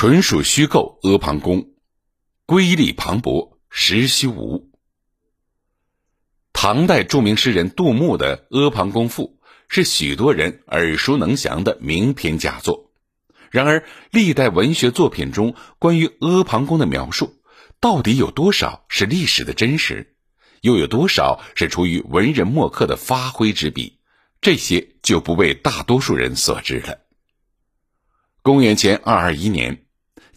纯属虚构。阿房宫，瑰丽磅礴，实虚无。唐代著名诗人杜牧的《阿房宫赋》是许多人耳熟能详的名篇佳作。然而，历代文学作品中关于阿房宫的描述，到底有多少是历史的真实，又有多少是出于文人墨客的发挥之笔？这些就不为大多数人所知了。公元前二二一年，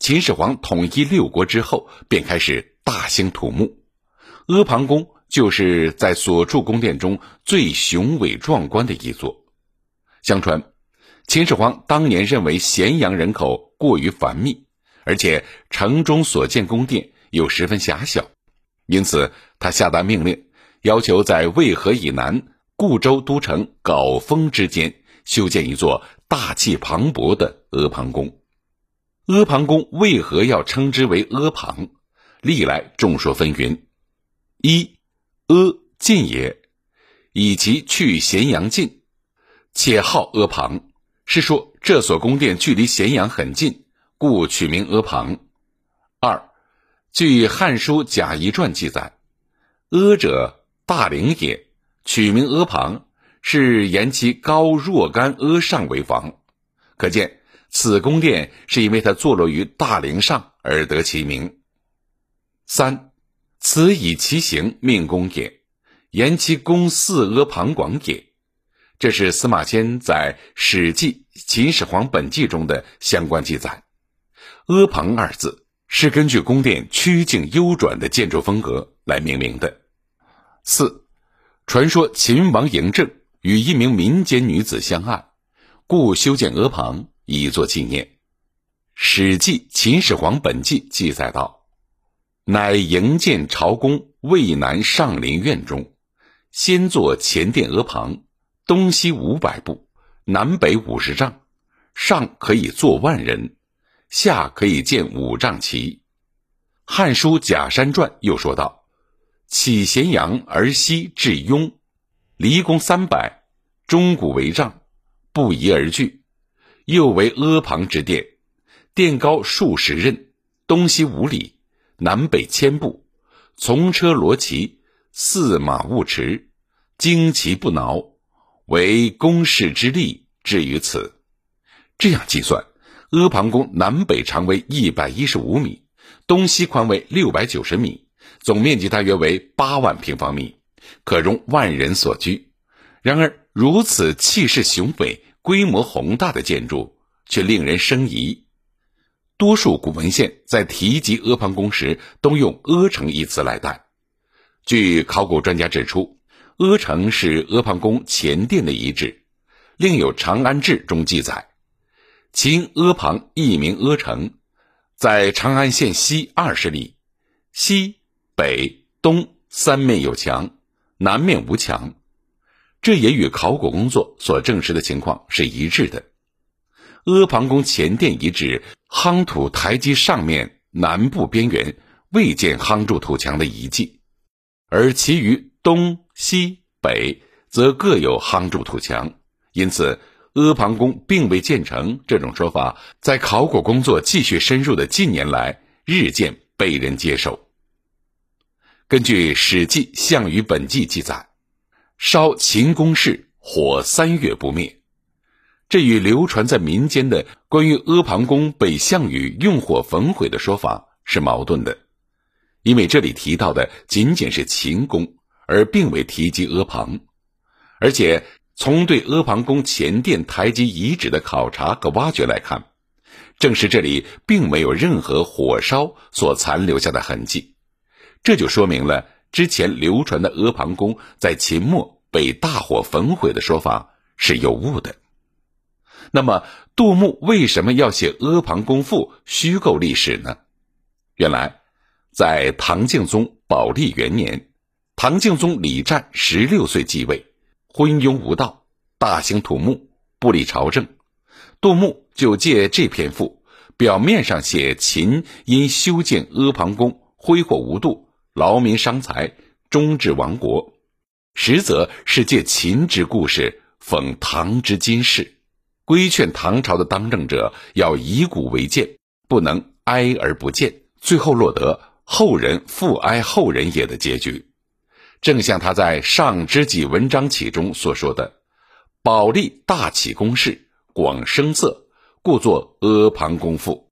秦始皇统一六国之后，便开始大兴土木。阿房宫就是在所住宫殿中最雄伟壮观的一座。相传。秦始皇当年认为咸阳人口过于繁密，而且城中所建宫殿又十分狭小，因此他下达命令，要求在渭河以南固州都城镐峰之间修建一座大气磅礴的阿房宫。阿房宫为何要称之为阿房？历来众说纷纭。一，阿近也，以其去咸阳近，且号阿房。是说这所宫殿距离咸阳很近，故取名阿房。二，据《汉书·贾谊传》记载，阿者大陵也，取名阿房，是言其高若干阿上为房。可见此宫殿是因为它坐落于大陵上而得其名。三，此以其形命宫也，言其宫四阿房广也。这是司马迁在《史记·秦始皇本纪》中的相关记载。阿房二字是根据宫殿曲径幽转的建筑风格来命名的。四，传说秦王嬴政与一名民间女子相爱，故修建阿房以作纪念。《史记·秦始皇本纪》记载道：“乃营建朝宫渭南上林苑中，先作前殿阿旁。”东西五百步，南北五十丈，上可以坐万人，下可以建五丈旗。《汉书·贾山传》又说道：“起咸阳而西至雍，离宫三百，钟鼓为帐，不移而据。又为阿房之殿，殿高数十仞，东西五里，南北千步，从车罗骑，驷马勿驰，旌旗不挠。”为宫室之力至于此，这样计算，阿房宫南北长为一百一十五米，东西宽为六百九十米，总面积大约为八万平方米，可容万人所居。然而，如此气势雄伟、规模宏大的建筑，却令人生疑。多数古文献在提及阿房宫时，都用“阿城”一词来代。据考古专家指出。阿城是阿房宫前殿的遗址，另有《长安志》中记载，秦阿房一名阿城，在长安县西二十里，西北东三面有墙，南面无墙，这也与考古工作所证实的情况是一致的。阿房宫前殿遗址夯土台基上面南部边缘未见夯筑土墙的遗迹，而其余东。西北则各有夯筑土墙，因此阿房宫并未建成这种说法，在考古工作继续深入的近年来，日渐被人接受。根据《史记·项羽本纪》记载，烧秦宫室，火三月不灭。这与流传在民间的关于阿房宫被项羽用火焚毁的说法是矛盾的，因为这里提到的仅仅是秦宫。而并未提及阿房，而且从对阿房宫前殿台基遗址的考察和挖掘来看，证实这里并没有任何火烧所残留下的痕迹，这就说明了之前流传的阿房宫在秦末被大火焚毁的说法是有误的。那么，杜牧为什么要写《阿房宫赋》虚构历史呢？原来，在唐敬宗宝历元年。唐敬宗李湛十六岁继位，昏庸无道，大兴土木，不理朝政。杜牧就借这篇赋，表面上写秦因修建阿房宫挥霍无度，劳民伤财，终至亡国；实则是借秦之故事讽唐之今世，规劝唐朝的当政者要以古为鉴，不能哀而不见，最后落得后人复哀后人也的结局。正像他在《上知己文章起》中所说的：“保利大起公事，广声色，故作阿房宫赋。”